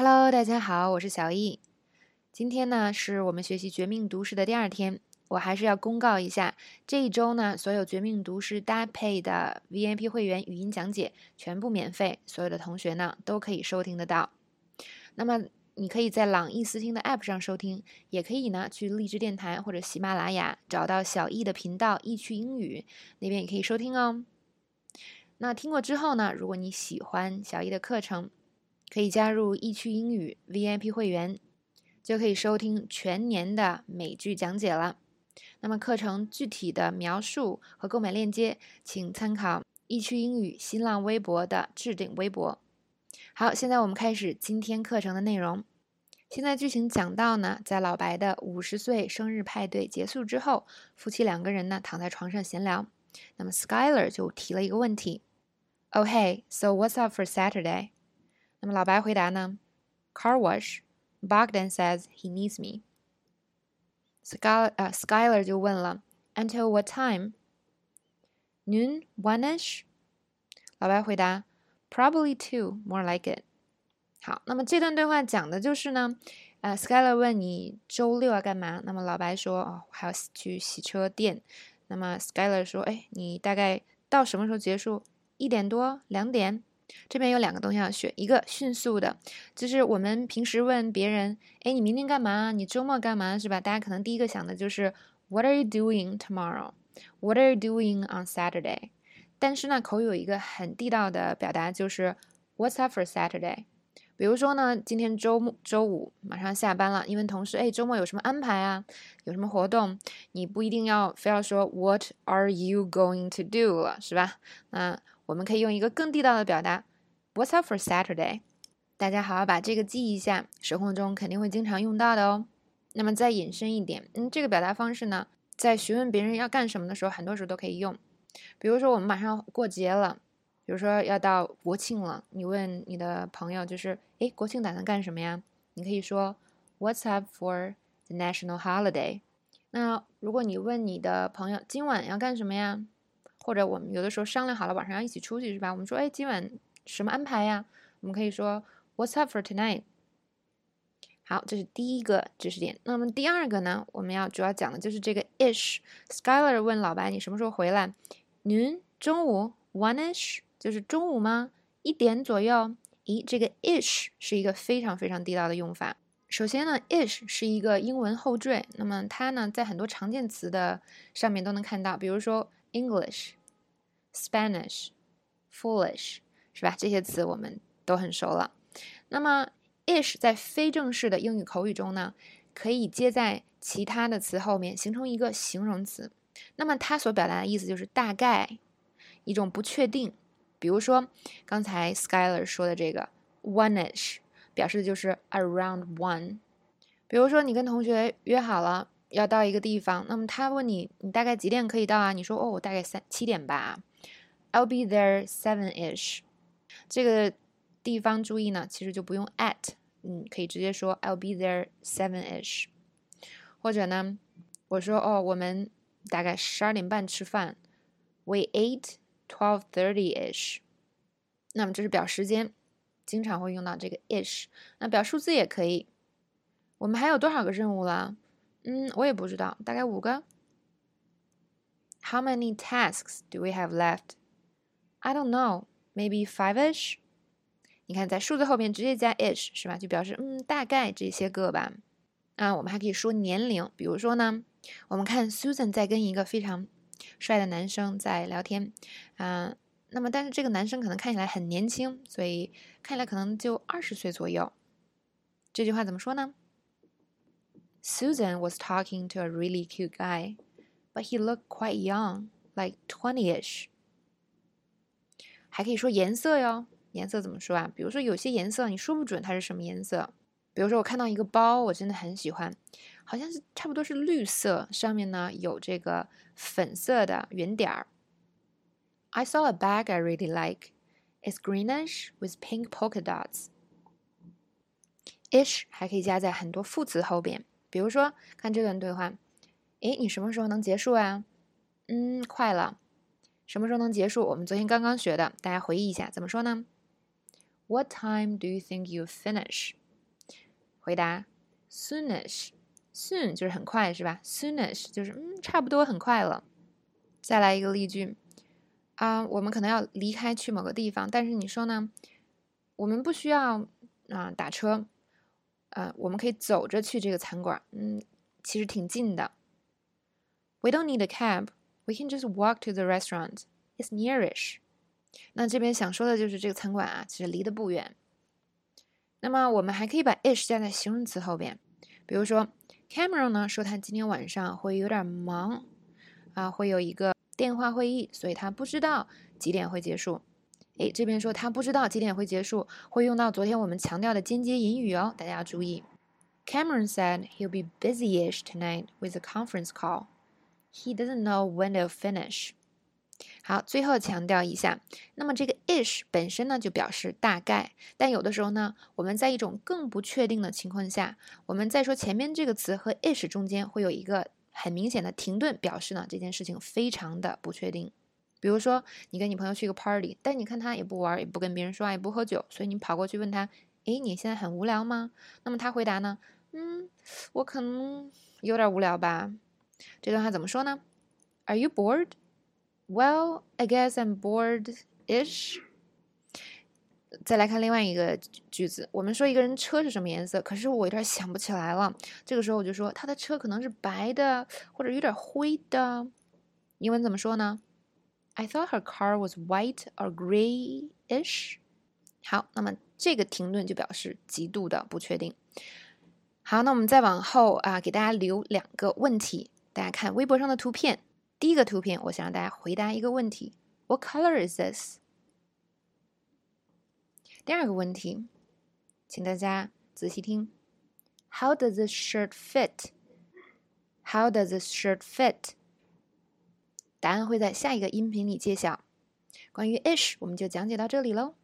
Hello，大家好，我是小易。今天呢是我们学习《绝命毒师》的第二天，我还是要公告一下，这一周呢所有《绝命毒师》搭配的 VIP 会员语音讲解全部免费，所有的同学呢都可以收听得到。那么你可以在朗逸思听的 App 上收听，也可以呢去荔枝电台或者喜马拉雅找到小易的频道“易趣英语”，那边也可以收听哦。那听过之后呢，如果你喜欢小易的课程，可以加入易趣英语 VIP 会员，就可以收听全年的美剧讲解了。那么课程具体的描述和购买链接，请参考易趣英语新浪微博的置顶微博。好，现在我们开始今天课程的内容。现在剧情讲到呢，在老白的五十岁生日派对结束之后，夫妻两个人呢躺在床上闲聊。那么 Skyler 就提了一个问题：“Oh hey, so what's up for Saturday？” 那么老白回答呢？Car wash. Bogdan says he needs me. Sky 呃 Skyler 就问了，Until what time? Noon, one-ish. 老白回答，Probably two, more like it. 好，那么这段对话讲的就是呢，呃，Skyler 问你周六要干嘛？那么老白说，哦，还要去洗车店。那么 Skyler 说，哎，你大概到什么时候结束？一点多，两点？ 这边有两个东西要学，一个迅速的，就是我们平时问别人，哎，你明天干嘛？你周末干嘛？是吧？大家可能第一个想的就是 What are you doing tomorrow? What are you doing on Saturday? 但是呢，口语有一个很地道的表达，就是 What's up for Saturday? 比如说呢，今天周末周五马上下班了，你问同事，哎，周末有什么安排啊？有什么活动？你不一定要非要说 What are you going to do 了，是吧？那我们可以用一个更地道的表达，What's up for Saturday？大家好好把这个记一下，生活中肯定会经常用到的哦。那么再引申一点，嗯，这个表达方式呢，在询问别人要干什么的时候，很多时候都可以用。比如说我们马上过节了，比如说要到国庆了，你问你的朋友，就是诶，国庆打算干什么呀？你可以说 What's up for the national holiday？那如果你问你的朋友今晚要干什么呀？或者我们有的时候商量好了晚上要一起出去是吧？我们说，哎，今晚什么安排呀？我们可以说 What's up for tonight？好，这是第一个知识点。那么第二个呢？我们要主要讲的就是这个 ish。Skyler 问老白，你什么时候回来？Noon，中午？One-ish，就是中午吗？一点左右？咦，这个 ish 是一个非常非常地道的用法。首先呢，ish 是一个英文后缀，那么它呢在很多常见词的上面都能看到，比如说 English。Spanish, foolish，是吧？这些词我们都很熟了。那么，ish 在非正式的英语口语中呢，可以接在其他的词后面，形成一个形容词。那么它所表达的意思就是大概，一种不确定。比如说刚才 Skyler 说的这个 one-ish，表示的就是 around one。比如说你跟同学约好了要到一个地方，那么他问你你大概几点可以到啊？你说哦，我大概三七点吧。I'll be there seven-ish。这个地方注意呢，其实就不用 at，嗯，可以直接说 I'll be there seven-ish。或者呢，我说哦，我们大概十二点半吃饭，We ate twelve thirty-ish。那么这是表时间，经常会用到这个 ish。那表数字也可以。我们还有多少个任务了？嗯，我也不知道，大概五个。How many tasks do we have left? I don't know, maybe five-ish。你看，在数字后面直接加 ish 是吧？就表示嗯，大概这些个吧。啊，我们还可以说年龄，比如说呢，我们看 Susan 在跟一个非常帅的男生在聊天，啊，那么但是这个男生可能看起来很年轻，所以看起来可能就二十岁左右。这句话怎么说呢 ？Susan was talking to a really cute guy, but he looked quite young, like twenty-ish. 还可以说颜色哟，颜色怎么说啊？比如说有些颜色你说不准它是什么颜色。比如说我看到一个包，我真的很喜欢，好像是差不多是绿色，上面呢有这个粉色的圆点儿。I saw a bag I really like. It's greenish with pink polka dots. Ish 还可以加在很多副词后边， 比如说看这段对话，诶，你什么时候能结束啊？嗯，快了。什么时候能结束？我们昨天刚刚学的，大家回忆一下，怎么说呢？What time do you think you finish？回答 soonish。soon 就是很快，是吧？soonish 就是嗯，差不多很快了。再来一个例句啊，我们可能要离开去某个地方，但是你说呢？我们不需要啊打车，呃，我们可以走着去这个餐馆，嗯，其实挺近的。We don't need a cab. We can just walk to the restaurant. It's nearish. 那这边想说的就是这个餐馆啊，其实离得不远。那么我们还可以把 ish 加在形容词后边，比如说 Cameron 呢说他今天晚上会有点忙啊，会有一个电话会议，所以他不知道几点会结束。诶，这边说他不知道几点会结束，会用到昨天我们强调的间接引语哦，大家要注意。Cameron said he'll be busy-ish tonight with a conference call. He doesn't know when they'll finish. 好，最后强调一下，那么这个 ish 本身呢就表示大概，但有的时候呢，我们在一种更不确定的情况下，我们在说前面这个词和 ish 中间会有一个很明显的停顿，表示呢这件事情非常的不确定。比如说，你跟你朋友去一个 party，但你看他也不玩，也不跟别人说话，也不喝酒，所以你跑过去问他：“诶，你现在很无聊吗？”那么他回答呢：“嗯，我可能有点无聊吧。”这段话怎么说呢？Are you bored? Well, I guess I'm bored-ish. 再来看另外一个句子，我们说一个人车是什么颜色，可是我有点想不起来了。这个时候我就说他的车可能是白的，或者有点灰的。英文怎么说呢 ？I thought her car was white or grayish。好，那么这个停顿就表示极度的不确定。好，那我们再往后啊，给大家留两个问题，大家看微博上的图片。第一个图片，我想让大家回答一个问题：What color is this？第二个问题，请大家仔细听：How does this shirt fit？How does this shirt fit？ 答案会在下一个音频里揭晓。关于 ish，我们就讲解到这里喽。